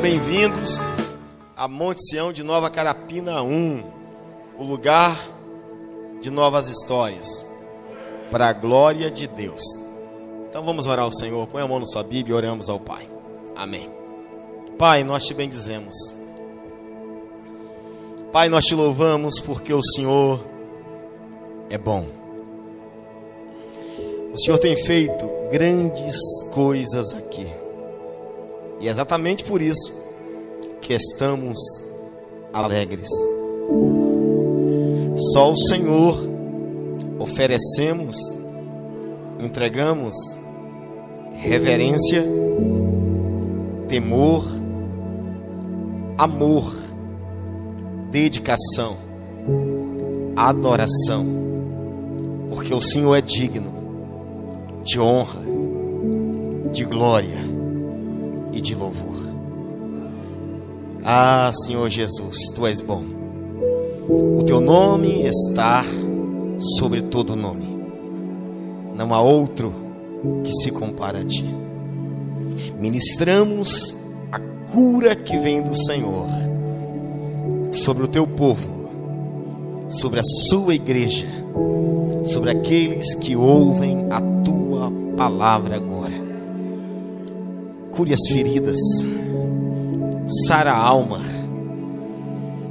Bem-vindos a Monte Sião de Nova Carapina 1, o lugar de novas histórias, para a glória de Deus. Então vamos orar ao Senhor, põe a mão na sua Bíblia e oramos ao Pai. Amém. Pai, nós te bendizemos. Pai, nós te louvamos porque o Senhor é bom. O Senhor tem feito grandes coisas aqui. E é exatamente por isso que estamos alegres. Só o Senhor oferecemos, entregamos reverência, temor, amor, dedicação, adoração, porque o Senhor é digno de honra, de glória e de louvor. Ah, Senhor Jesus, tu és bom. O teu nome está sobre todo nome. Não há outro que se compara a ti. Ministramos a cura que vem do Senhor sobre o teu povo, sobre a sua igreja, sobre aqueles que ouvem a tua palavra agora cure as feridas, sara a alma,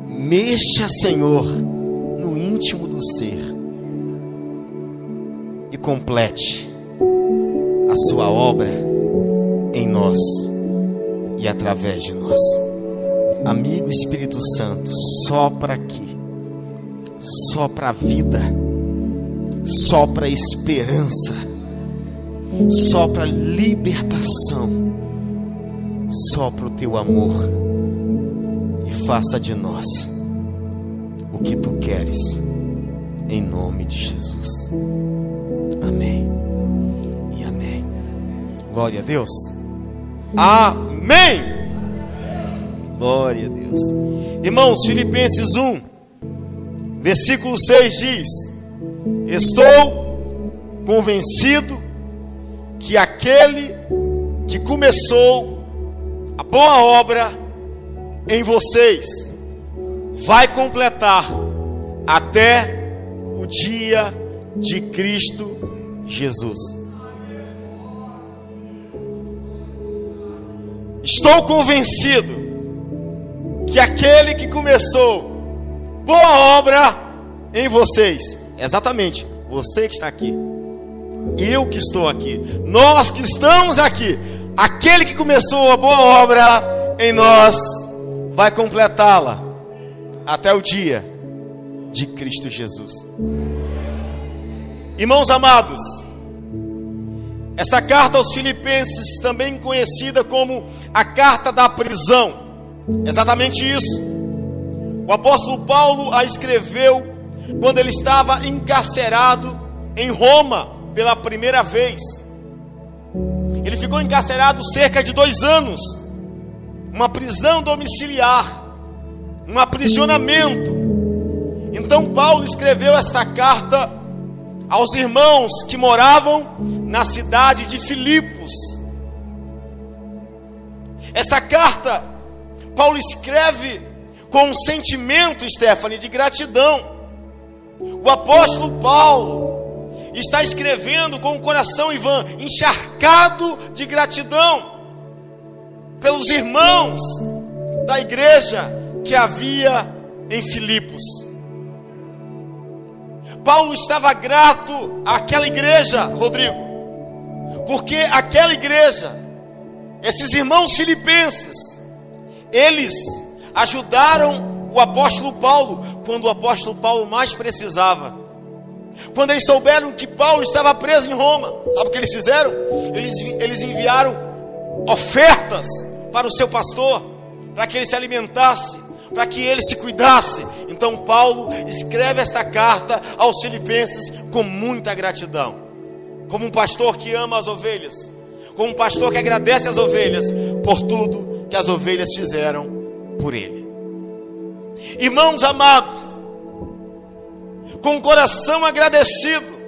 mexa, Senhor, no íntimo do ser e complete a sua obra em nós e através de nós. Amigo Espírito Santo, sopra aqui, sopra a vida, sopra a esperança, sopra a libertação sopra o teu amor e faça de nós o que tu queres, em nome de Jesus. Amém e amém. Glória a Deus. Amém. Glória a Deus. Irmãos, Filipenses 1, versículo 6 diz: Estou convencido que aquele que começou a boa obra em vocês vai completar até o dia de Cristo Jesus. Estou convencido que aquele que começou boa obra em vocês, exatamente você que está aqui, eu que estou aqui, nós que estamos aqui, aquele que começou a boa obra em nós vai completá-la até o dia de Cristo Jesus. Irmãos amados, esta carta aos Filipenses, também conhecida como a carta da prisão, exatamente isso. O apóstolo Paulo a escreveu quando ele estava encarcerado em Roma pela primeira vez. Ele ficou encarcerado cerca de dois anos, uma prisão domiciliar, um aprisionamento. Então Paulo escreveu esta carta aos irmãos que moravam na cidade de Filipos. Esta carta Paulo escreve com um sentimento, Stephanie, de gratidão. O apóstolo Paulo está escrevendo com o coração, Ivan, encharcado de gratidão pelos irmãos da igreja que havia em Filipos. Paulo estava grato àquela igreja, Rodrigo, porque aquela igreja, esses irmãos filipenses, eles ajudaram o apóstolo Paulo quando o apóstolo Paulo mais precisava. Quando eles souberam que Paulo estava preso em Roma, sabe o que eles fizeram? Eles, eles enviaram ofertas para o seu pastor, para que ele se alimentasse, para que ele se cuidasse. Então Paulo escreve esta carta aos filipenses com muita gratidão. Como um pastor que ama as ovelhas, como um pastor que agradece as ovelhas por tudo que as ovelhas fizeram por ele. Irmãos amados, com o coração agradecido,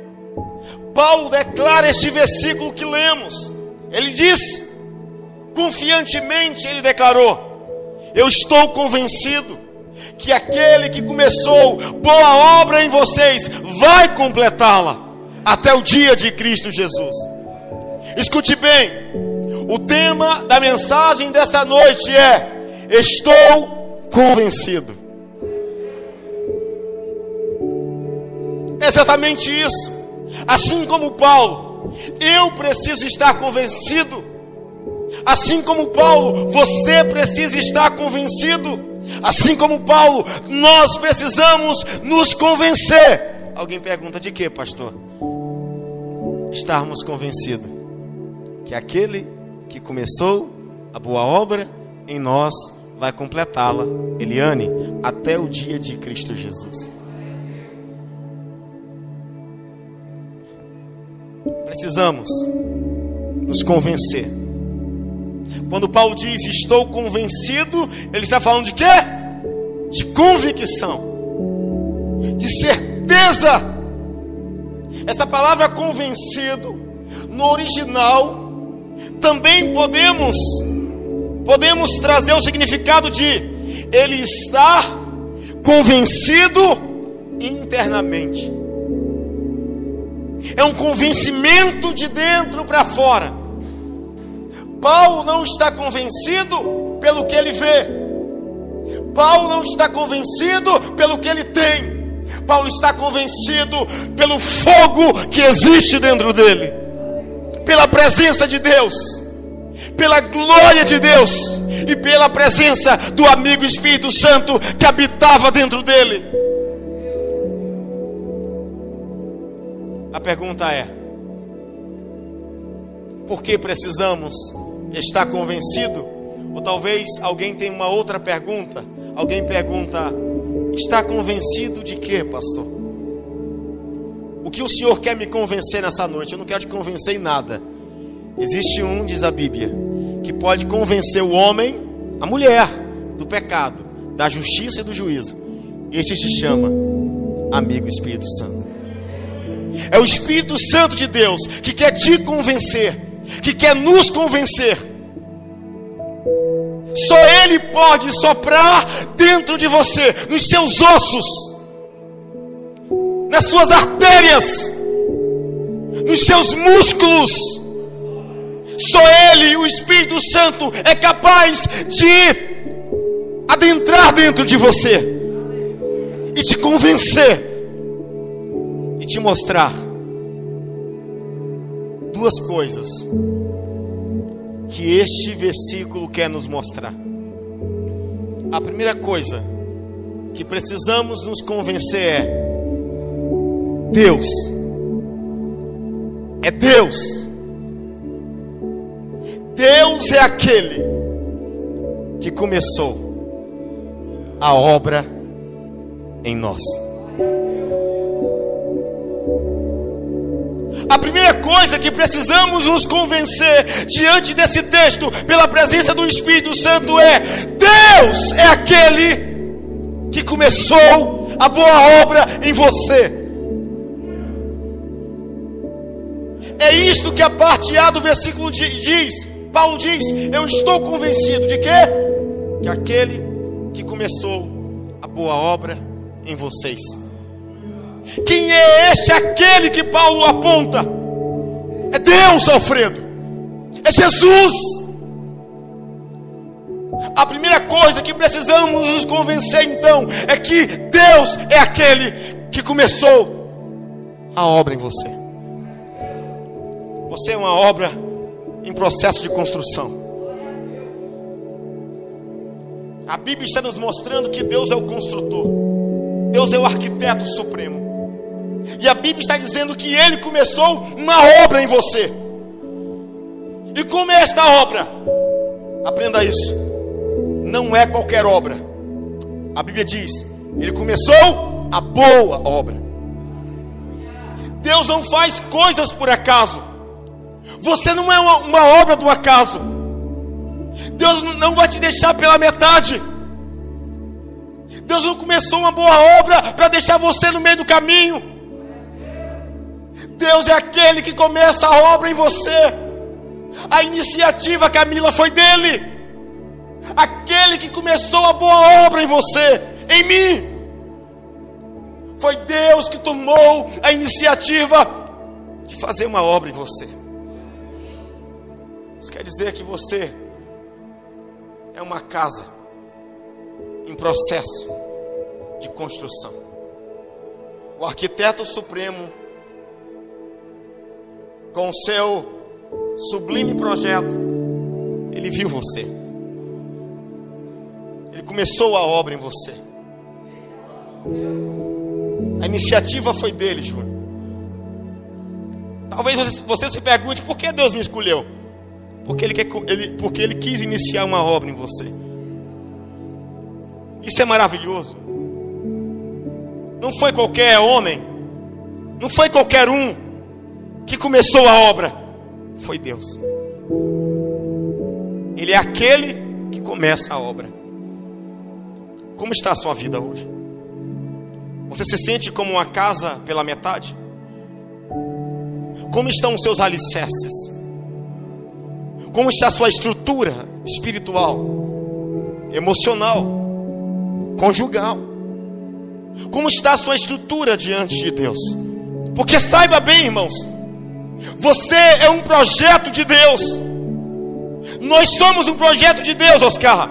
Paulo declara este versículo que lemos. Ele diz: confiantemente, ele declarou: Eu estou convencido que aquele que começou boa obra em vocês vai completá-la até o dia de Cristo Jesus. Escute bem, o tema da mensagem desta noite é: Estou convencido. É exatamente isso. Assim como Paulo, eu preciso estar convencido Assim como Paulo, você precisa estar convencido. Assim como Paulo, nós precisamos nos convencer. Alguém pergunta de quê, pastor? Estarmos convencidos que aquele que começou a boa obra em nós vai completá-la, Eliane, até o dia de Cristo Jesus. Precisamos nos convencer quando Paulo diz estou convencido, ele está falando de quê? De convicção, de certeza. Esta palavra convencido, no original, também podemos podemos trazer o significado de ele está convencido internamente. É um convencimento de dentro para fora. Paulo não está convencido pelo que ele vê. Paulo não está convencido pelo que ele tem. Paulo está convencido pelo fogo que existe dentro dele, pela presença de Deus, pela glória de Deus e pela presença do amigo Espírito Santo que habitava dentro dele. A pergunta é: por que precisamos está convencido? Ou talvez alguém tenha uma outra pergunta. Alguém pergunta: está convencido de quê, pastor? O que o Senhor quer me convencer nessa noite? Eu não quero te convencer em nada. Existe um, diz a Bíblia, que pode convencer o homem, a mulher, do pecado, da justiça e do juízo. Este se chama amigo Espírito Santo. É o Espírito Santo de Deus que quer te convencer que quer nos convencer. Só Ele pode soprar dentro de você, nos seus ossos, nas suas artérias, nos seus músculos. Só Ele, o Espírito Santo, é capaz de adentrar dentro de você e te convencer e te mostrar duas coisas que este versículo quer nos mostrar. A primeira coisa que precisamos nos convencer é: Deus, é Deus, Deus é aquele que começou a obra em nós. A primeira coisa que precisamos nos convencer diante desse texto, pela presença do Espírito Santo, é: Deus é aquele que começou a boa obra em você. É isto que a parte A do versículo diz. Paulo diz: Eu estou convencido de quê? Que aquele que começou a boa obra em vocês Quem é este aquele que Paulo aponta? É Deus, Alfredo. É Jesus. A primeira coisa que precisamos nos convencer então é que Deus é aquele que começou a obra em você. Você é uma obra em processo de construção. A Bíblia está nos mostrando que Deus é o construtor, Deus é o arquiteto supremo. E a Bíblia está dizendo que Ele começou uma obra em você. E como é esta obra? Aprenda isso. Não é qualquer obra. A Bíblia diz: Ele começou a boa obra. Deus não faz coisas por acaso. Você não é uma, uma obra do acaso. Deus não vai te deixar pela metade. Deus não começou uma boa obra para deixar você no meio do caminho. Deus é aquele que começa a obra em você. A iniciativa, Camila, foi dele. Aquele que começou a boa obra em você, em mim. Foi Deus que tomou a iniciativa de fazer uma obra em você. Isso quer dizer que você é uma casa em processo de construção. O arquiteto supremo, com o seu sublime projeto, ele viu você. Ele começou a obra em você. A iniciativa foi dele, Júnior. Talvez você, se pergunte por que Deus me escolheu. Porque ele, quer, ele, porque ele quis iniciar uma obra em você. Isso é maravilhoso. Não foi qualquer homem, não foi qualquer um que começou a obra, foi Deus. Ele é aquele que começa a obra. Como está a sua vida hoje? Você se sente como uma casa pela metade? Como estão os seus alicerces? Como está a sua estrutura espiritual, emocional, conjugal? Como está a sua estrutura diante de Deus? Porque saiba bem, irmãos, você é um projeto de Deus. Nós somos um projeto de Deus, Oscar.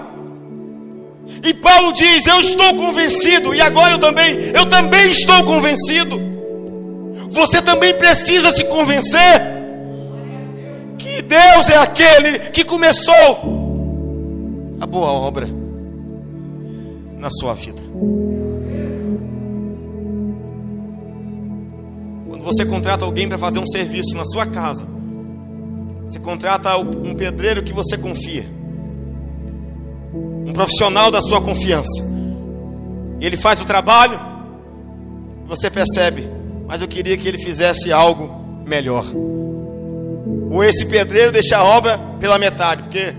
E Paulo diz: Eu estou convencido, e agora eu também, eu também estou convencido. Você também precisa se convencer que Deus é aquele que começou a boa obra na sua vida. Quando você contrata alguém para fazer um serviço na sua casa, você contrata um pedreiro que você confia um profissional da sua confiança. E ele faz o trabalho, você percebe, mas eu queria que ele fizesse algo melhor. Ou esse pedreiro deixa a obra pela metade, porque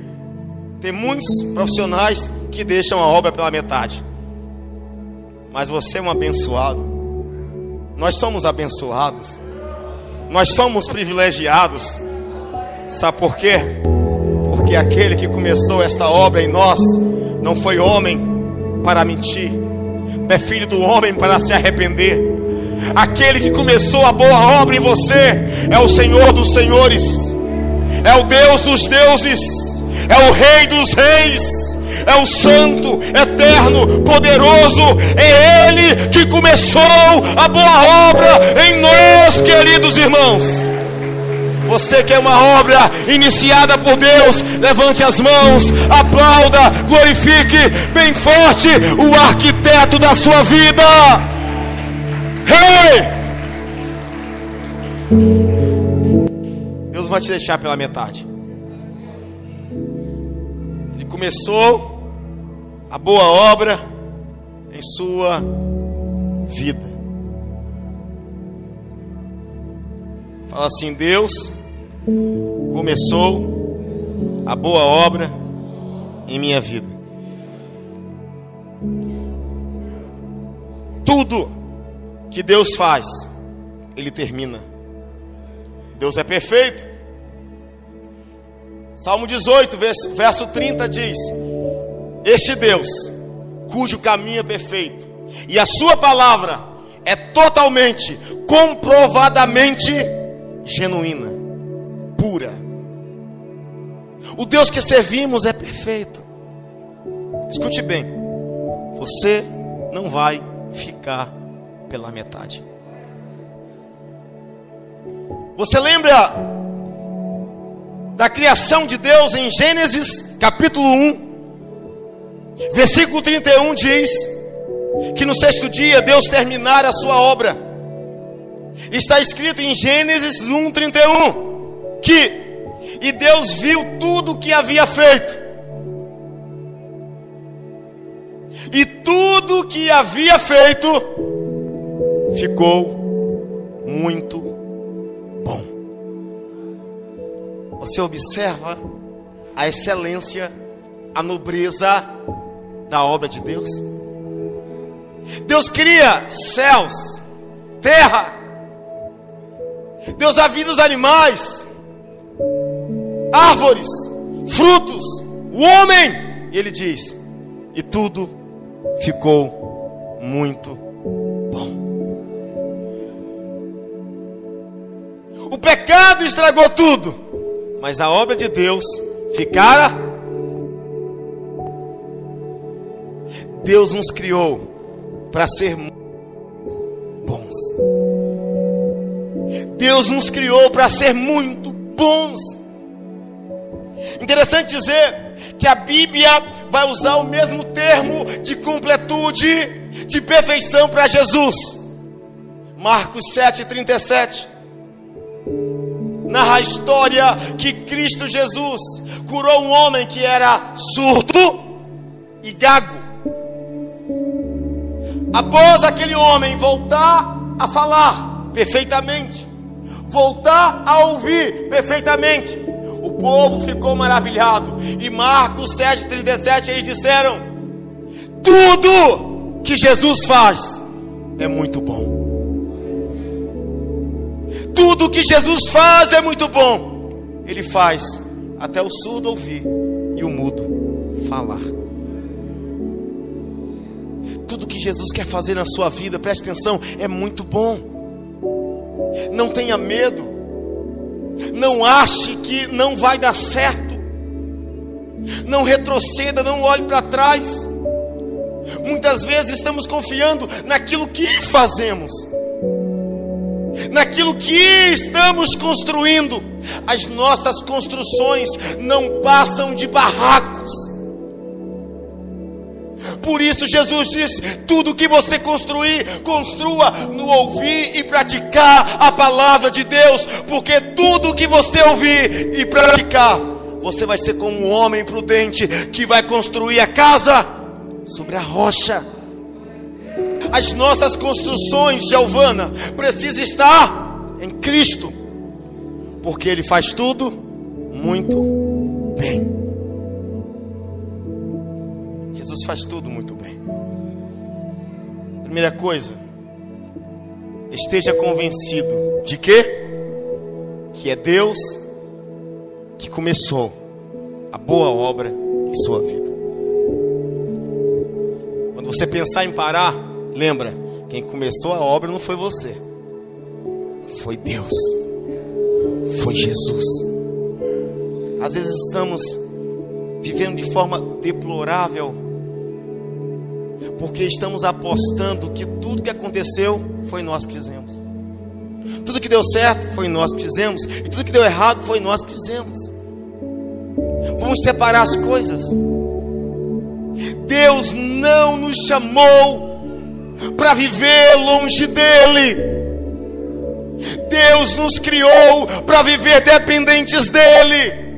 tem muitos profissionais que deixam a obra pela metade. Mas você é um abençoado. Nós somos abençoados. Nós somos privilegiados. Sabe por quê? Porque aquele que começou esta obra em nós não foi homem para mentir, é filho do homem para se arrepender. Aquele que começou a boa obra em você é o Senhor dos senhores, é o Deus dos deuses, é o Rei dos reis, é o Santo, Eterno, Poderoso, é Ele que começou a boa obra em nós, queridos irmãos. Você que é uma obra iniciada por Deus, levante as mãos, aplauda, glorifique bem forte o arquiteto da sua vida. Hey! Deus vai te deixar pela metade. Ele começou a boa obra em sua vida. Fala assim, Deus começou a boa obra em minha vida. Tudo que Deus faz, Ele termina. Deus é perfeito. Salmo 18, verso 30 diz: Este Deus, cujo caminho é perfeito, e a Sua palavra é totalmente, comprovadamente genuína, pura. O Deus que servimos é perfeito. Escute bem, você não vai ficar pela metade. Você lembra da criação de Deus em Gênesis capítulo 1, versículo 31 diz que no sexto dia Deus terminara a sua obra. Está escrito em Gênesis 1, 31 que e Deus viu tudo o que havia feito. E tudo que havia feito ficou muito bom. Você observa a excelência, a nobreza da obra de Deus? Deus cria céus, terra, Deus dá vida aos animais, árvores, frutos, o homem. E ele diz: e tudo ficou muito bom. O pecado estragou tudo, mas a obra de Deus ficara. Deus nos criou para ser bons. Deus nos criou para ser muito bons. Interessante dizer que a Bíblia vai usar o mesmo termo de completude, de perfeição para Jesus. Marcos 7,37 narra a história que Cristo Jesus curou um homem que era surdo e gago. Após aquele homem voltar a falar perfeitamente, voltar a ouvir perfeitamente, o povo ficou maravilhado. E Marcos 7,37 eles disseram: Tudo que Jesus faz é muito bom. Tudo que Jesus faz é muito bom. Ele faz até o surdo ouvir e o mudo falar. Tudo que Jesus quer fazer na sua vida, preste atenção, é muito bom. Não tenha medo. Não ache que não vai dar certo. Não retroceda, não olhe para trás. Muitas vezes estamos confiando naquilo que fazemos, naquilo que estamos construindo. As nossas construções não passam de barracos. Por isso Jesus diz: tudo que você construir, construa no ouvir e praticar a palavra de Deus, porque tudo que você ouvir e praticar, você vai ser como um homem prudente que vai construir a casa sobre a rocha. As nossas construções, Giovana, precisam estar em Cristo, porque Ele faz tudo muito bem. Jesus faz tudo muito bem. Primeira coisa, esteja convencido de que que é Deus que começou a boa obra em sua vida. Quando você pensar em parar, lembra, quem começou a obra não foi você. Foi Deus. Foi Jesus. Às vezes estamos vivendo de forma deplorável porque estamos apostando que tudo que aconteceu foi nós que fizemos. Tudo que deu certo foi nós que fizemos, e tudo que deu errado foi nós que fizemos. Vamos separar as coisas. Deus não nos chamou para viver longe dele. Deus nos criou para viver dependentes dele.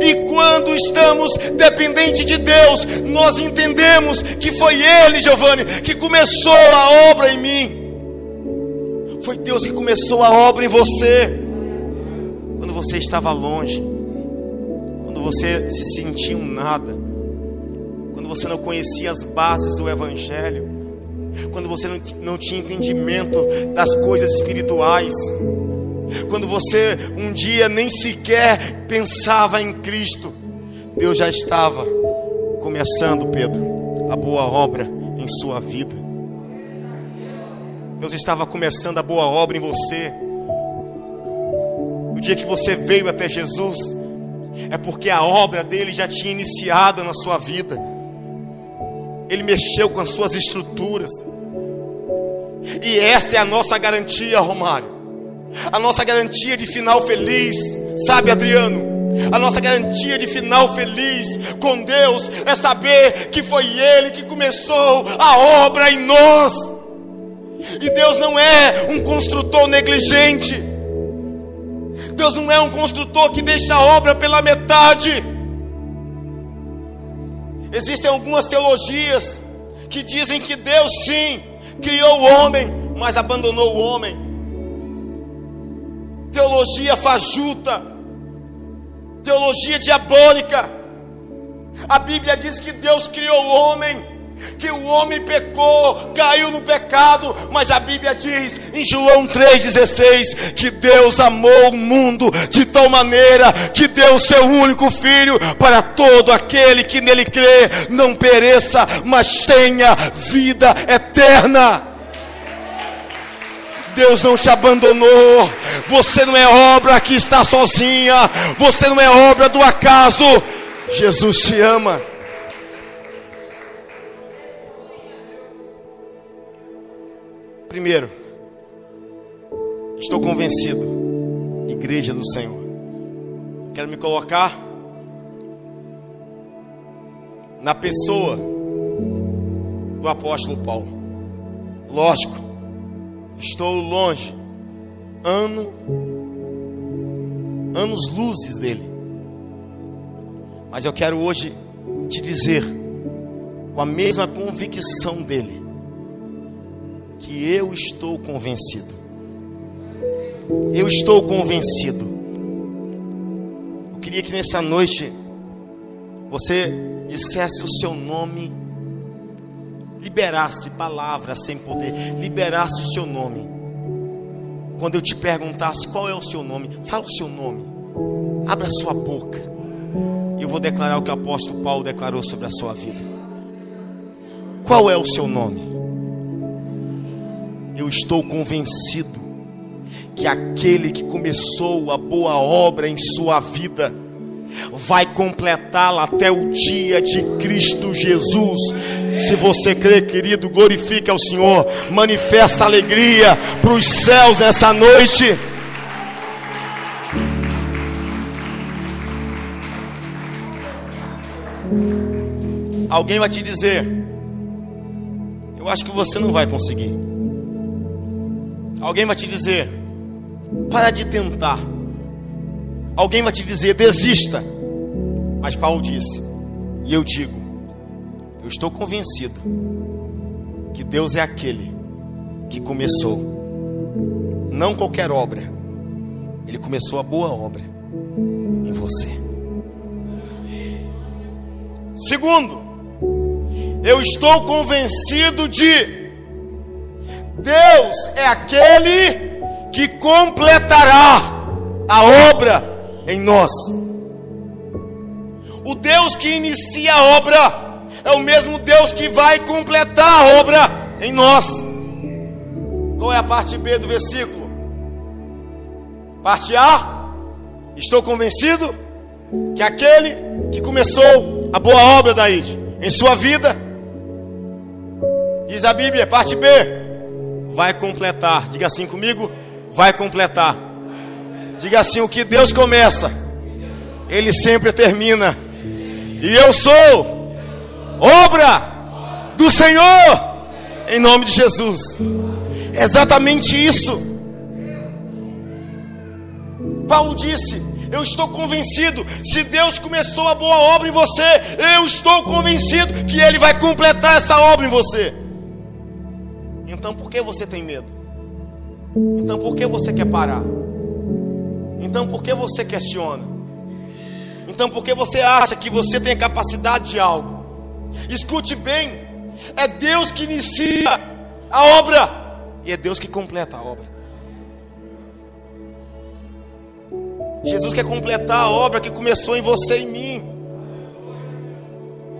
E quando estamos dependentes de Deus, nós entendemos que foi Ele, Giovanni, que começou a obra em mim. Foi Deus que começou a obra em você. Quando você estava longe, quando você se sentia um nada, quando você não conhecia as bases do Evangelho, quando você não, não tinha entendimento das coisas espirituais, quando você um dia nem sequer pensava em Cristo, Deus já estava começando, Pedro, a boa obra em sua vida. Deus estava começando a boa obra em você. O dia que você veio até Jesus, é porque a obra dele já tinha iniciado na sua vida. Ele mexeu com as suas estruturas. E essa é a nossa garantia, Romário. A nossa garantia de final feliz, sabe, Adriano? A nossa garantia de final feliz com Deus é saber que foi Ele que começou a obra em nós. E Deus não é um construtor negligente. Deus não é um construtor que deixa a obra pela metade. Existem algumas teologias que dizem que Deus sim criou o homem, mas abandonou o homem. Teologia fajuta teologia diabólica. A Bíblia diz que Deus criou o homem, que o homem pecou, caiu no pecado, mas a Bíblia diz em João 3,16 que Deus amou o mundo de tal maneira que deu o seu único filho para todo aquele que nele crê, não pereça, mas tenha vida eterna. Deus não te abandonou. Você não é obra que está sozinha. Você não é obra do acaso. Jesus te ama. Primeiro, estou convencido, igreja do Senhor. Quero me colocar na pessoa do apóstolo Paulo. Lógico, Estou longe, ano, anos luzes dele. Mas eu quero hoje te dizer, com a mesma convicção dele, que eu estou convencido. Eu estou convencido. Eu queria que nessa noite você dissesse o seu nome liberasse palavras sem poder, liberasse o seu nome. Quando eu te perguntasse qual é o seu nome, fala o seu nome, abra sua boca. Eu vou declarar o que o apóstolo Paulo declarou sobre a sua vida. Qual é o seu nome? Eu estou convencido que aquele que começou a boa obra em sua vida, vai completá-la até o dia de Cristo Jesus. Se você crê, querido, glorifique ao Senhor, manifesta alegria para os céus nessa noite. Alguém vai te dizer: Eu acho que você não vai conseguir. Alguém vai te dizer: Para de tentar. Alguém vai te dizer: desista. Mas Paulo disse, e eu digo: eu estou convencido que Deus é aquele que começou, não qualquer obra, Ele começou a boa obra em você. Segundo, eu estou convencido de Deus é aquele que completará a obra em nós. O Deus que inicia a obra é o mesmo Deus que vai completar a obra em nós. Qual é a parte B do versículo? Parte A, estou convencido que aquele que começou a boa obra daí em sua vida, diz a Bíblia, parte B, vai completar. Diga assim comigo, vai completar. Diga assim: o que Deus começa, Ele sempre termina. E eu sou obra do Senhor, em nome de Jesus. É exatamente isso. Paulo disse: Eu estou convencido, se Deus começou a boa obra em você, eu estou convencido que Ele vai completar essa obra em você. Então por que você tem medo? Então por que você quer parar? Então por que você questiona? Então por que você acha que você tem capacidade de algo? Escute bem, é Deus que inicia a obra e é Deus que completa a obra. Jesus quer completar a obra que começou em você e em mim.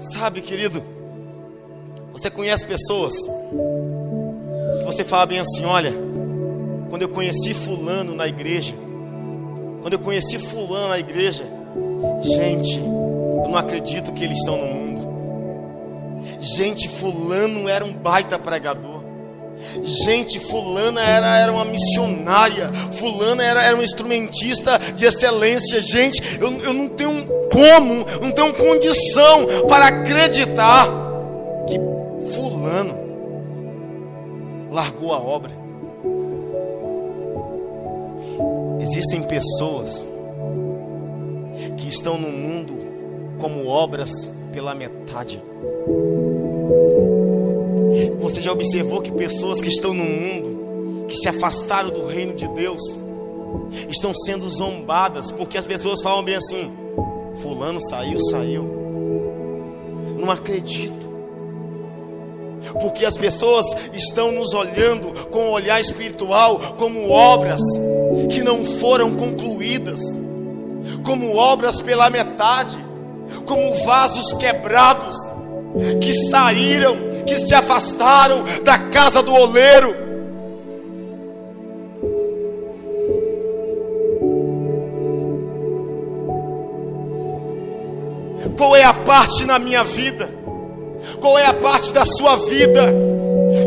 Sabe, querido, você conhece pessoas Que você fala bem assim: olha, quando eu conheci Fulano na igreja, quando eu conheci Fulano na igreja, gente, eu não acredito que eles estão no mundo. Gente, Fulano era um baita pregador. Gente, fulana era, era uma missionária, fulana era, era uma instrumentista de excelência. Gente, eu, eu não tenho como, não tenho condição para acreditar que fulano largou a obra. Existem pessoas que estão no mundo como obras pela metade. Você já observou que pessoas que estão no mundo, que se afastaram do reino de Deus, estão sendo zombadas, porque as pessoas falam bem assim: Fulano saiu, saiu. Não acredito. Porque as pessoas estão nos olhando com o olhar espiritual como obras que não foram concluídas, como obras pela metade, como vasos quebrados que saíram que se afastaram da casa do oleiro. Qual é a parte na minha vida? Qual é a parte da sua vida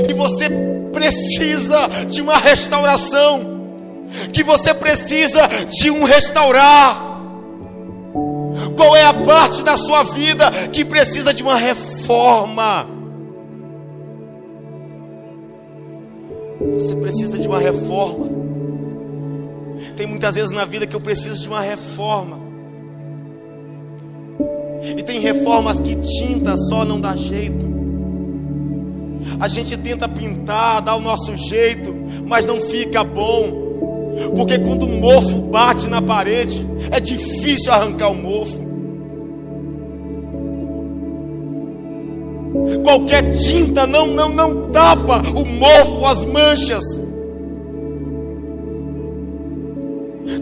que você precisa de uma restauração? Que você precisa de um restaurar? Qual é a parte da sua vida que precisa de uma reforma? Você precisa de uma reforma. Tem muitas vezes na vida que eu preciso de uma reforma. E tem reformas que tinta só não dá jeito. A gente tenta pintar, dar o nosso jeito, mas não fica bom. Porque quando o mofo bate na parede, é difícil arrancar o mofo. Qualquer tinta não, não, não tapa o mofo, as manchas.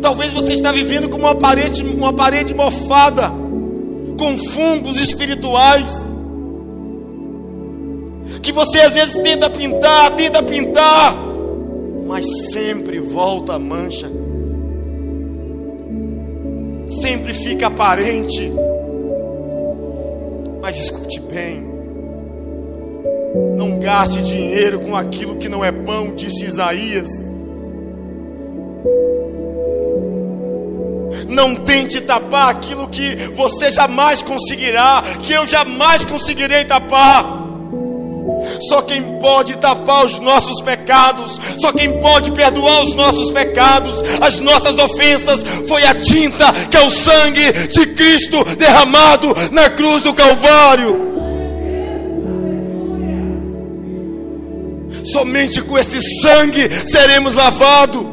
Talvez você está vivendo com uma parede, uma parede mofada, com fungos espirituais. Que você às vezes tenta pintar, tenta pintar, mas sempre volta a mancha. Sempre fica aparente. Mas escute bem, não gaste dinheiro com aquilo que não é pão, disse Isaías. Não tente tapar aquilo que você jamais conseguirá, que eu jamais conseguirei tapar. Só quem pode tapar os nossos pecados, só quem pode perdoar os nossos pecados, as nossas ofensas, foi a tinta que é o sangue de Cristo derramado na cruz do Calvário. Somente com esse sangue seremos lavados.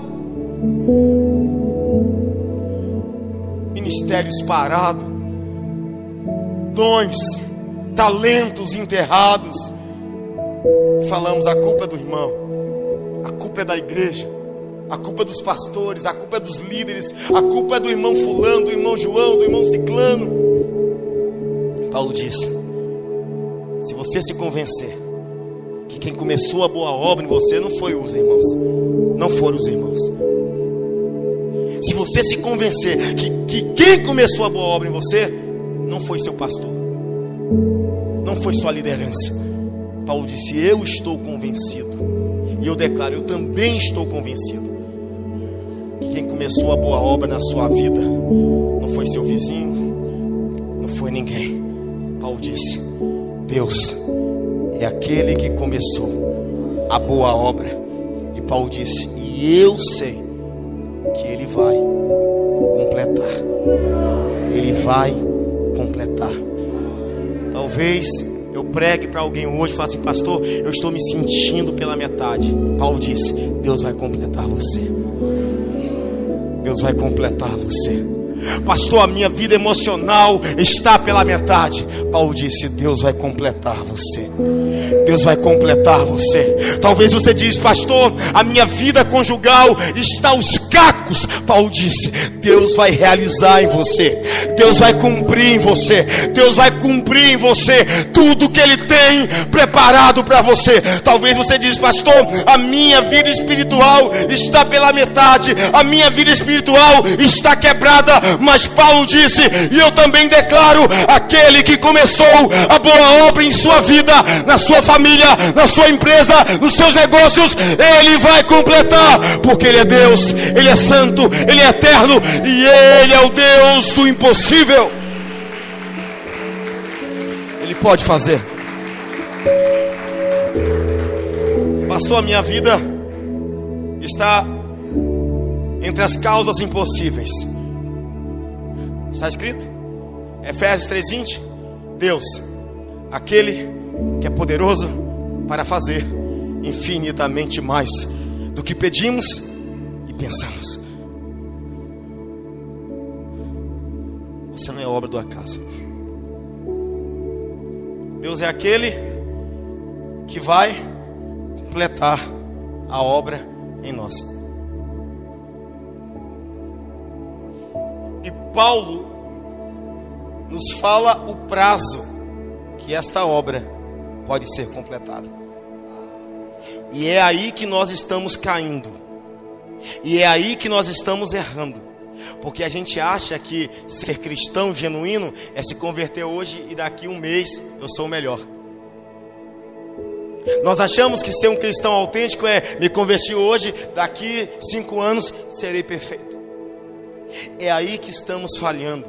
Ministérios parados, dons, talentos enterrados. Falamos a culpa é do irmão, a culpa é da igreja, a culpa é dos pastores, a culpa é dos líderes, a culpa é do irmão Fulano, do irmão João, do irmão Ciclano. Paulo diz: se você se convencer que quem começou a boa obra em você não foi os irmãos, não foram os irmãos. Se você se convencer que, que quem começou a boa obra em você não foi seu pastor, não foi sua liderança. Paulo disse: Eu estou convencido, e eu declaro: Eu também estou convencido, que quem começou a boa obra na sua vida não foi seu vizinho, não foi ninguém. Paulo disse: Deus é aquele que começou a boa obra. E Paulo disse: E eu sei vai completar. Ele vai completar. Talvez eu pregue para alguém hoje e fale assim, pastor, eu estou me sentindo pela metade. Paulo disse: Deus vai completar você. Deus vai completar você. Pastor, a minha vida emocional está pela metade. Paulo disse: Deus vai completar você. Deus vai completar você. Talvez você diz, pastor, a minha vida conjugal está aos cacos. Paulo disse: Deus vai realizar em você. Deus vai cumprir em você. Deus vai cumprir em você tudo que Ele tem preparado para você. Talvez você diz, pastor, a minha vida espiritual está pela metade. A minha vida espiritual está quebrada. Mas Paulo disse, e eu também declaro: aquele que começou a boa obra em sua vida, na sua família, na sua empresa, nos seus negócios, Ele vai completar, porque Ele é Deus, Ele é santo, Ele é eterno e Ele é o Deus do impossível. Ele pode fazer. Pastor, a minha vida está entre as causas impossíveis. Está escrito? Efésios 3:20. Deus, aquele que é poderoso para fazer infinitamente mais do que pedimos e pensamos. Você não é obra do acaso. Deus é aquele que vai completar a obra em nós. Paulo nos fala o prazo que esta obra pode ser completada. E é aí que nós estamos caindo. E é aí que nós estamos errando. Porque a gente acha que ser cristão genuíno é se converter hoje e daqui um mês eu sou o melhor. Nós achamos que ser um cristão autêntico é me convertir hoje, daqui cinco anos serei perfeito. É aí que estamos falhando.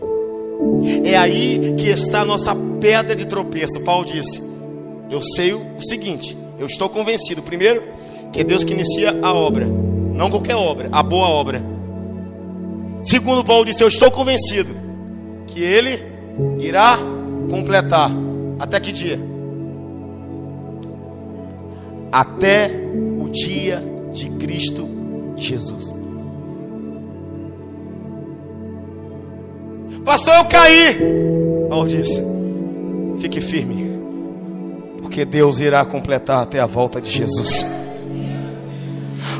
É aí que está a nossa pedra de tropeço. Paulo disse: Eu sei o seguinte, eu estou convencido, primeiro, que é Deus que inicia a obra, não qualquer obra, a boa obra. Segundo, Paulo disse: Eu estou convencido que Ele irá completar. Até que dia? Até o dia de Cristo Jesus. Pastor, eu caí. Paulo disse: Fique firme, porque Deus irá completar até a volta de Jesus.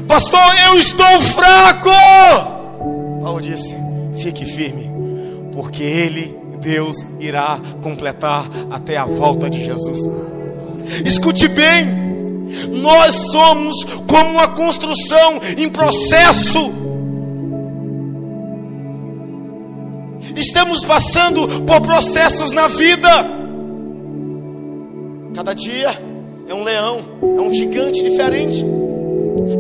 Pastor, eu estou fraco. Paulo disse: Fique firme, porque Ele, Deus, irá completar até a volta de Jesus. Escute bem, nós somos como uma construção em processo. Estamos passando por processos na vida. Cada dia é um leão, é um gigante diferente.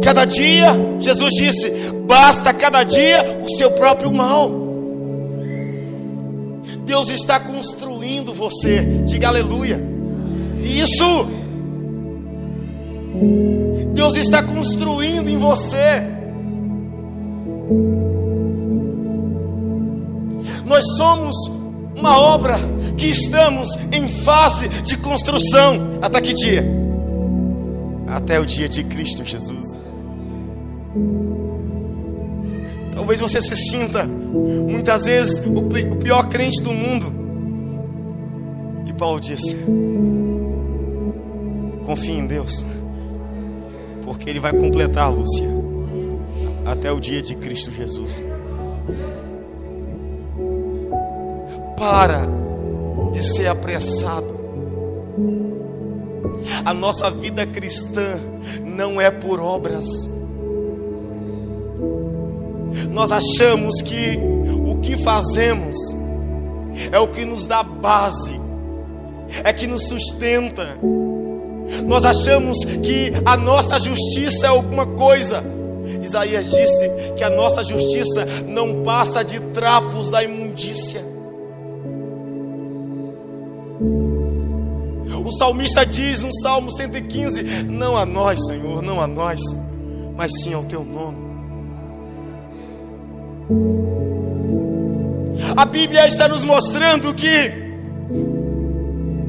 Cada dia, Jesus disse: basta cada dia o seu próprio mal. Deus está construindo você, diga aleluia. Isso, Deus está construindo em você. Nós somos uma obra que estamos em fase de construção. Até que dia? Até o dia de Cristo Jesus. Talvez você se sinta muitas vezes o pior crente do mundo. E Paulo disse: Confie em Deus, porque Ele vai completar, Lúcia, até o dia de Cristo Jesus. Para de ser apressado. A nossa vida cristã não é por obras. Nós achamos que o que fazemos é o que nos dá base, é que nos sustenta. Nós achamos que a nossa justiça é alguma coisa. Isaías disse que a nossa justiça não passa de trapos da imundícia. O salmista diz no Salmo 115: Não a nós, Senhor, não a nós, mas sim ao teu nome. A Bíblia está nos mostrando que,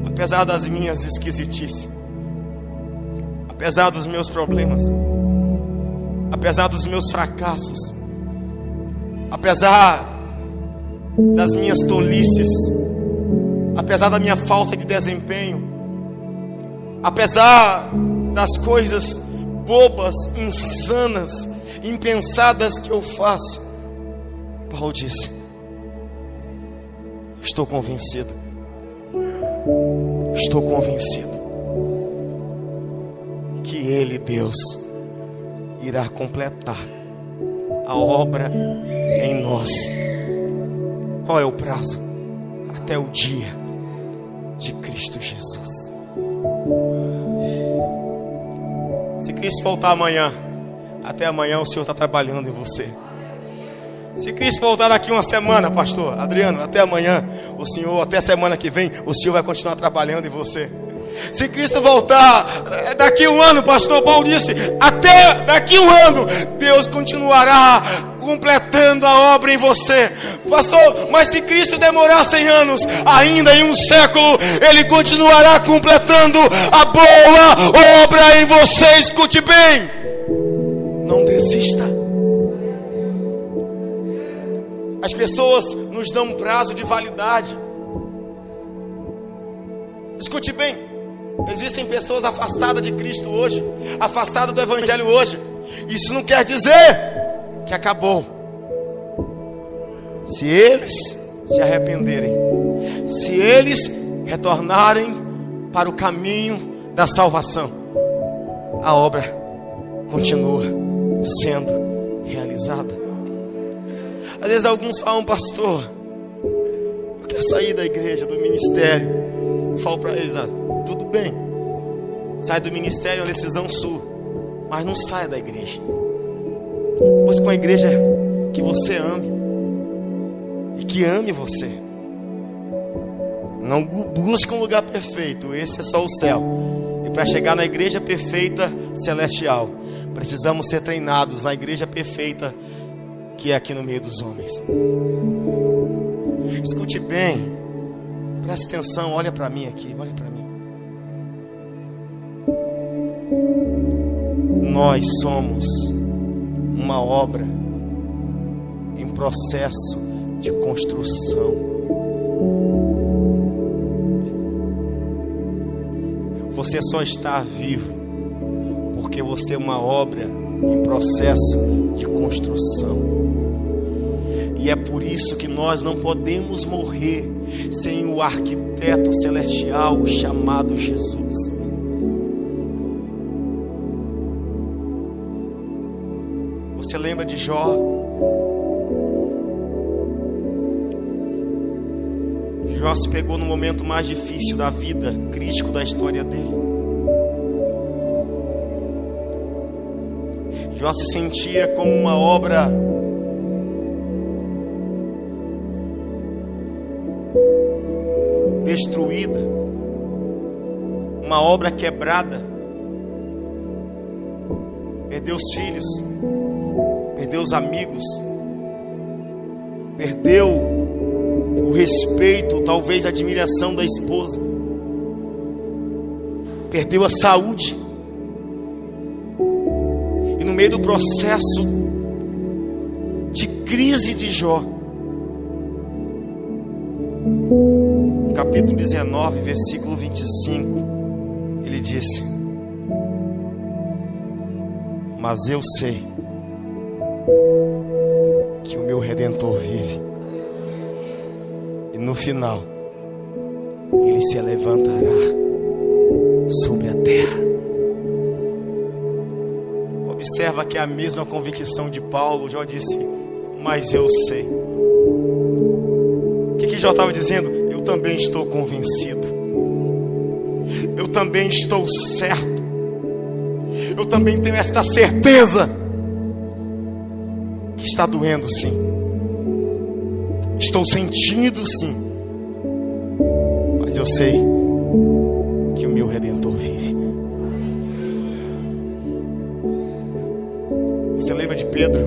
apesar das minhas esquisitices, apesar dos meus problemas, apesar dos meus fracassos, apesar das minhas tolices, apesar da minha falta de desempenho, apesar das coisas bobas, insanas, impensadas que eu faço. Paulo disse: Estou convencido, estou convencido que Ele, Deus, irá completar a obra em nós. Qual é o prazo? Até o dia de Cristo Jesus. Se Cristo voltar amanhã, até amanhã o Senhor está trabalhando em você. Se Cristo voltar daqui uma semana, pastor Adriano, até amanhã, o Senhor, até semana que vem, o Senhor vai continuar trabalhando em você. Se Cristo voltar daqui um ano, pastor Paulo disse, até daqui um ano, Deus continuará completando a obra em você. Pastor, mas se Cristo demorar 100 anos, ainda em um século, Ele continuará completando a boa obra em você. Escute bem, não desista. As pessoas nos dão um prazo de validade. Escute bem, existem pessoas afastadas de Cristo hoje, afastadas do Evangelho hoje. Isso não quer dizer que acabou. Se eles se arrependerem, se eles retornarem para o caminho da salvação, a obra continua sendo realizada. Às vezes alguns falam, pastor, eu quero sair da igreja, do ministério. Eu falo para eles, ah, tudo bem, sai do ministério é uma decisão sua, mas não saia da igreja. Busque uma igreja que você ame e que ame você. Não busque um lugar perfeito, esse é só o céu. E para chegar na igreja perfeita celestial, precisamos ser treinados na igreja perfeita que é aqui no meio dos homens. Escute bem, preste atenção, olha para mim aqui, olha para mim. Nós somos uma obra em processo de construção. Você só está vivo porque você é uma obra em processo de construção. E é por isso que nós não podemos morrer sem o arquiteto celestial chamado Jesus. Lembra de Jó? Jó se pegou no momento mais difícil da vida, crítico da história dele. Jó se sentia como uma obra destruída, uma obra quebrada. Perdeu os filhos, perdeu os amigos, perdeu o respeito, talvez a admiração da esposa, perdeu a saúde. E no meio do processo de crise de Jó, capítulo 19, versículo 25, ele disse: Mas eu sei que o meu redentor vive. E no final, ele se levantará sobre a terra. Observa que é a mesma convicção de Paulo, Jó disse, mas eu sei. O que, que Jó estava dizendo? Eu também estou convencido. Eu também estou certo. Eu também tenho esta certeza Está doendo sim. Estou sentindo sim. Mas eu sei que o meu redentor vive. Você lembra de Pedro?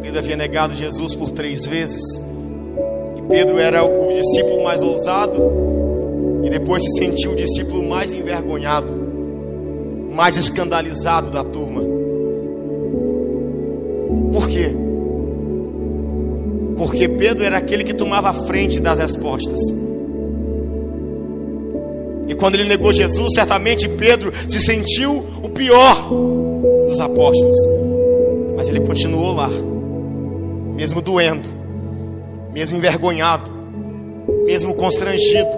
Pedro havia negado Jesus por três vezes. E Pedro era o discípulo mais ousado. E depois se sentiu o discípulo mais envergonhado, mais escandalizado da turma. Quê? Porque Pedro era aquele que tomava a frente das respostas. E quando ele negou Jesus, certamente Pedro se sentiu o pior dos apóstolos. Mas ele continuou lá, mesmo doendo, mesmo envergonhado, mesmo constrangido,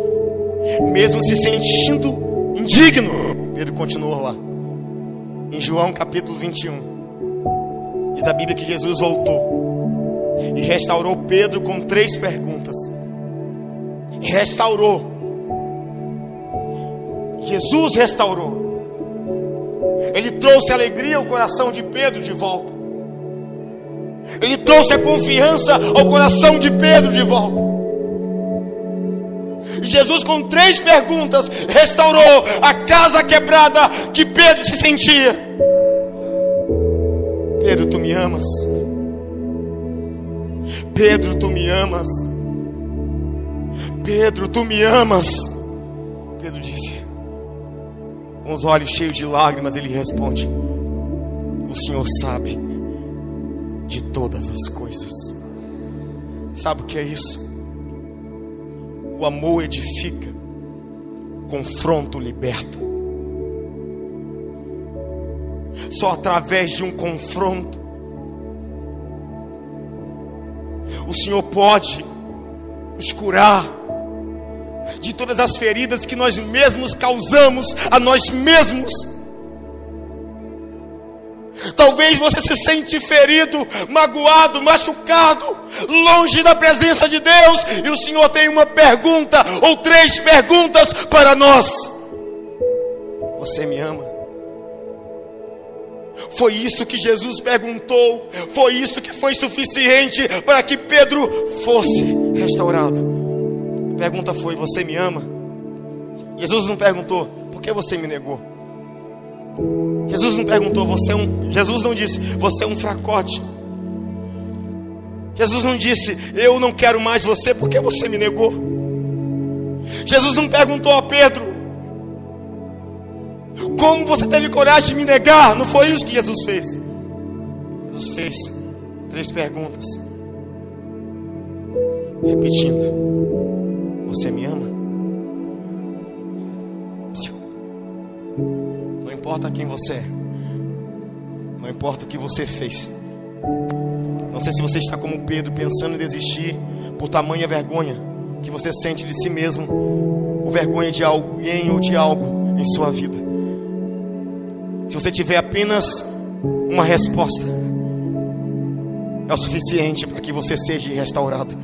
mesmo se sentindo indigno. Pedro continuou lá. Em João capítulo 21, diz a Bíblia que Jesus voltou e restaurou Pedro com três perguntas. Restaurou. Jesus restaurou. Ele trouxe alegria ao coração de Pedro de volta. Ele trouxe a confiança ao coração de Pedro de volta. Jesus, com três perguntas, restaurou a casa quebrada que Pedro se sentia. Pedro, tu me amas. Pedro, tu me amas. Pedro, tu me amas. Pedro disse, com os olhos cheios de lágrimas, ele responde: O Senhor sabe de todas as coisas. Sabe o que é isso? O amor edifica, o confronto liberta. Só através de um confronto, o Senhor pode nos curar de todas as feridas que nós mesmos causamos a nós mesmos. Talvez você se sente ferido, magoado, machucado, longe da presença de Deus, e o Senhor tem uma pergunta ou três perguntas para nós. Você me ama? Foi isso que Jesus perguntou, foi isso que foi suficiente para que Pedro fosse restaurado. A pergunta foi: Você me ama? Jesus não perguntou: Por que você me negou? Jesus não perguntou: Você é um. Jesus não disse: Você é um fracote. Jesus não disse: Eu não quero mais você porque você me negou. Jesus não perguntou a Pedro: Como você teve coragem de me negar? Não foi isso que Jesus fez. Jesus fez três perguntas, repetindo: você me ama? Não importa quem você é, não importa o que você fez. Não sei se você está como Pedro, pensando em desistir por tamanha vergonha que você sente de si mesmo, ou vergonha de alguém ou de algo em sua vida. Se você tiver apenas uma resposta, é o suficiente para que você seja restaurado.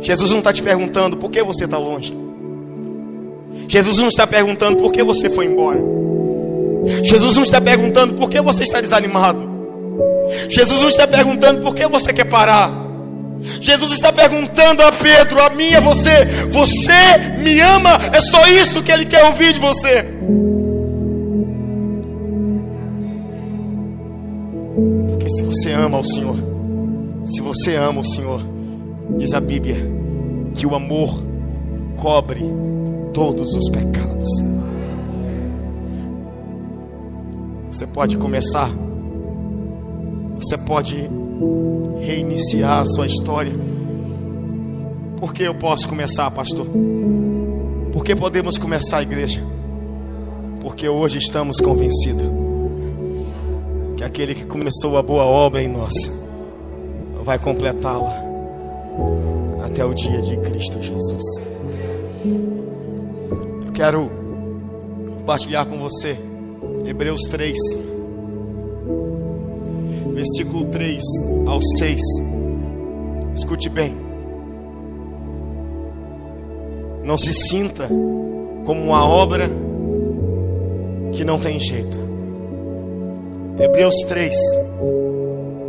Jesus não está te perguntando por que você está longe. Jesus não está perguntando por que você foi embora. Jesus não está perguntando por que você está desanimado. Jesus não está perguntando por que você quer parar. Jesus está perguntando a Pedro, a mim, a você: Você me ama? É só isso que ele quer ouvir de você. Se você ama o Senhor, se você ama o Senhor, Diz a Bíblia que o amor cobre todos os pecados. Você pode começar, você pode reiniciar a sua história. Por que eu posso começar, pastor? Por que podemos começar a igreja? Porque hoje estamos convencidos que aquele que começou a boa obra em nós vai completá-la até o dia de Cristo Jesus. Eu quero compartilhar com você Hebreus 3, versículo 3 ao 6. Escute bem. Não se sinta como uma obra que não tem jeito. Hebreus 3,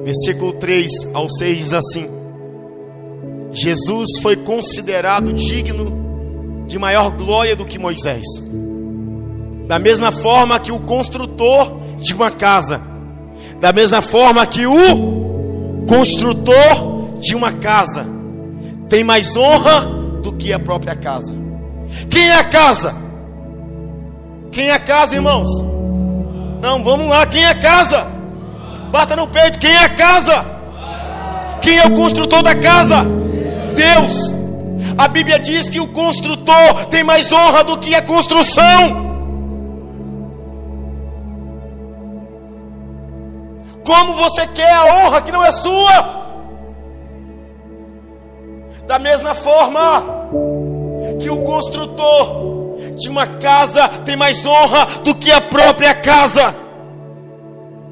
versículo 3 ao 6 diz assim: Jesus foi considerado digno de maior glória do que Moisés. Da mesma forma que o construtor de uma casa, da mesma forma que o construtor de uma casa tem mais honra do que a própria casa. Quem é a casa? Quem é a casa, irmãos? Não, vamos lá, quem é casa? Bata no peito, quem é casa? Quem é o construtor da casa? Deus. A Bíblia diz que o construtor tem mais honra do que a construção. Como você quer a honra que não é sua? Da mesma forma que o construtor de uma casa tem mais honra do que a própria casa.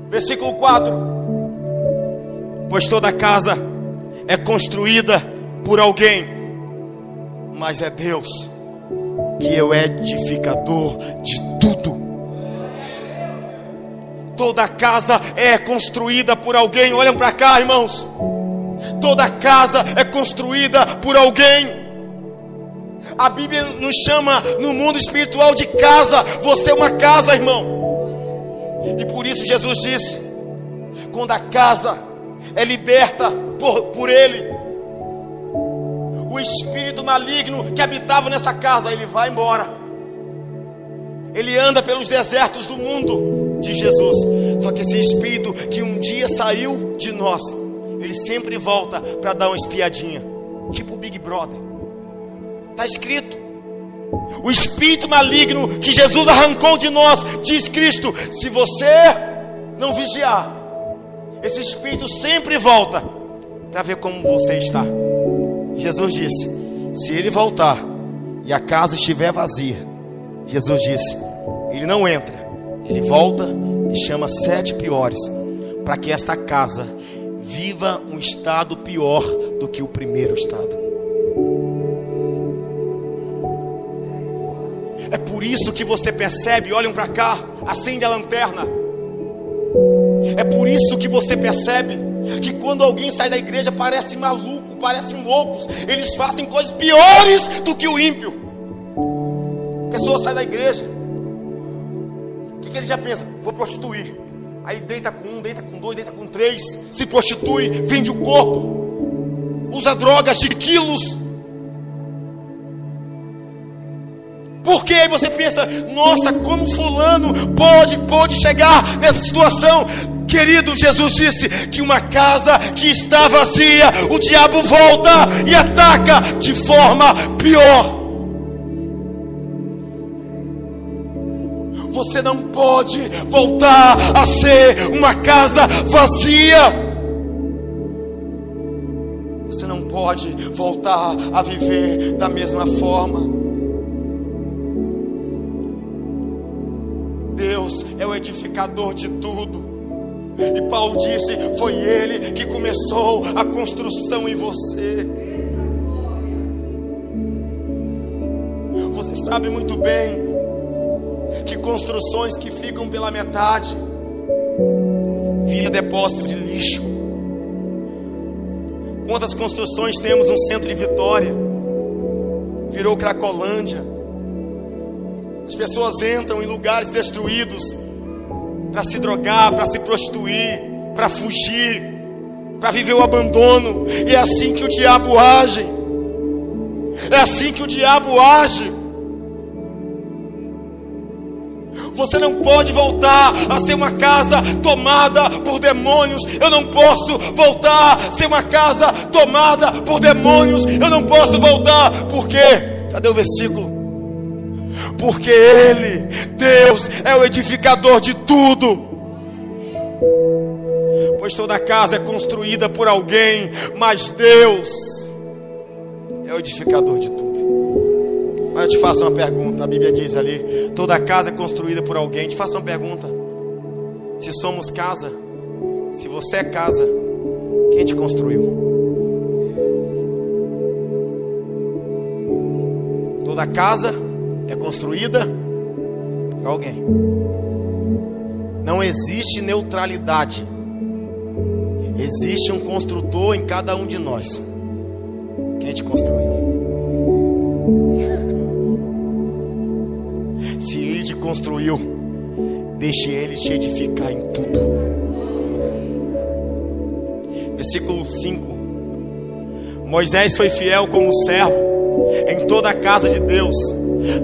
Versículo 4: Pois toda casa é construída por alguém mas é Deus que é o edificador de tudo. Toda casa é construída por alguém. Olhem para cá, irmãos. Toda casa é construída por alguém. A Bíblia nos chama no mundo espiritual de casa. Você é uma casa, irmão. E por isso Jesus disse: quando a casa é liberta por, por Ele, o espírito maligno que habitava nessa casa, ele vai embora. Ele anda pelos desertos do mundo de Jesus. Só que esse espírito que um dia saiu de nós, ele sempre volta para dar uma espiadinha, tipo o Big Brother. Está escrito. O espírito maligno que Jesus arrancou de nós, diz Cristo: se você não vigiar, esse espírito sempre volta para ver como você está. Jesus disse: se ele voltar e a casa estiver vazia, Jesus disse: ele não entra, ele volta e chama sete piores, para que esta casa viva um estado pior do que o primeiro estado. É por isso que você percebe, olhem para cá, acende a lanterna. É por isso que você percebe que quando alguém sai da igreja parece maluco, parecem loucos, eles fazem coisas piores do que o ímpio. A pessoa sai da igreja, o que, que ele já pensa? Vou prostituir. Aí deita com um, deita com dois, deita com três, se prostitui, vende o corpo, usa drogas de quilos. Porque aí você pensa, nossa, como fulano pode, pode chegar nessa situação? Querido, Jesus disse que uma casa que está vazia, o diabo volta e ataca de forma pior. Você não pode voltar a ser uma casa vazia. Você não pode voltar a viver da mesma forma. Deus é o edificador de tudo. E Paulo disse: Foi ele que começou a construção em você. Você sabe muito bem que construções que ficam pela metade viram depósito de lixo. Quantas construções temos no centro de Vitória? Virou Cracolândia. As pessoas entram em lugares destruídos para se drogar, para se prostituir, para fugir, para viver o abandono. E é assim que o diabo age. É assim que o diabo age. Você não pode voltar a ser uma casa tomada por demônios. Eu não posso voltar a ser uma casa tomada por demônios. Eu não posso voltar. Por quê? Cadê o versículo? Porque Ele, Deus, é o edificador de tudo. Pois toda casa é construída por alguém, mas Deus é o edificador de tudo. Mas eu te faço uma pergunta: a Bíblia diz ali: toda casa é construída por alguém. Te faço uma pergunta: se somos casa, se você é casa, quem te construiu? Toda casa é construída por alguém. Não existe neutralidade. Existe um construtor em cada um de nós. Quem te construiu? Se ele te construiu, deixe ele te edificar em tudo. Versículo 5. Moisés foi fiel como servo em toda a casa de Deus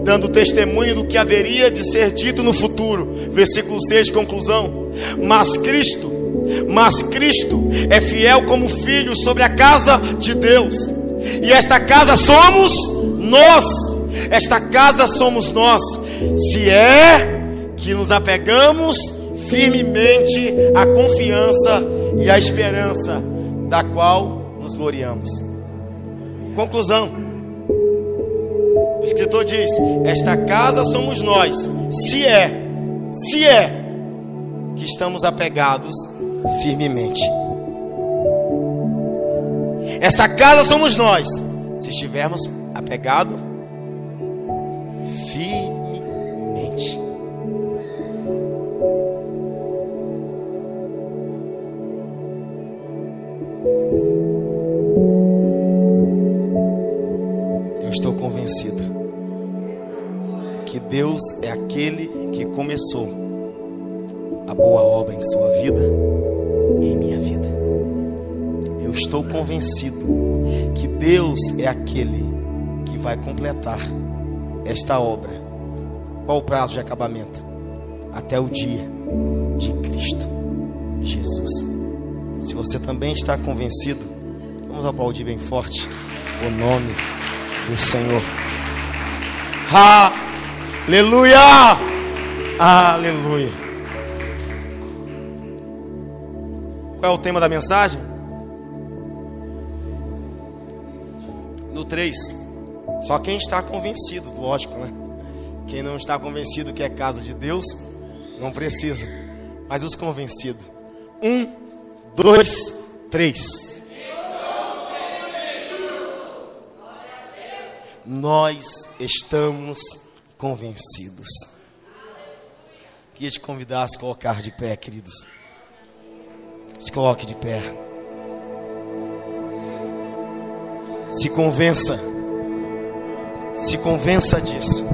dando testemunho do que haveria de ser dito no futuro. Versículo 6, conclusão. Mas Cristo, mas Cristo é fiel como filho sobre a casa de Deus. E esta casa somos nós. Esta casa somos nós. Se é que nos apegamos firmemente à confiança e à esperança da qual nos gloriamos. Conclusão. O escritor diz: Esta casa somos nós. Se é, se é que estamos apegados firmemente. Esta casa somos nós, se estivermos apegados firmemente. Deus é aquele que começou a boa obra em sua vida e em minha vida. Eu estou convencido que Deus é aquele que vai completar esta obra. Qual o prazo de acabamento? Até o dia de Cristo Jesus. Se você também está convencido, vamos aplaudir bem forte o nome do Senhor. Aleluia! Aleluia! Qual é o tema da mensagem? No 3. Só quem está convencido, lógico, né? Quem não está convencido que é casa de Deus, não precisa. Mas os convencidos. Um, dois, três. Nós estamos convencidos. Queria te convidar a se colocar de pé, queridos. Se coloque de pé. Se convença. Se convença disso.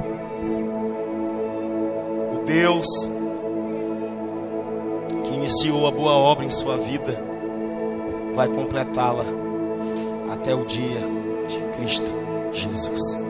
O Deus que iniciou a boa obra em sua vida vai completá-la até o dia de Cristo Jesus.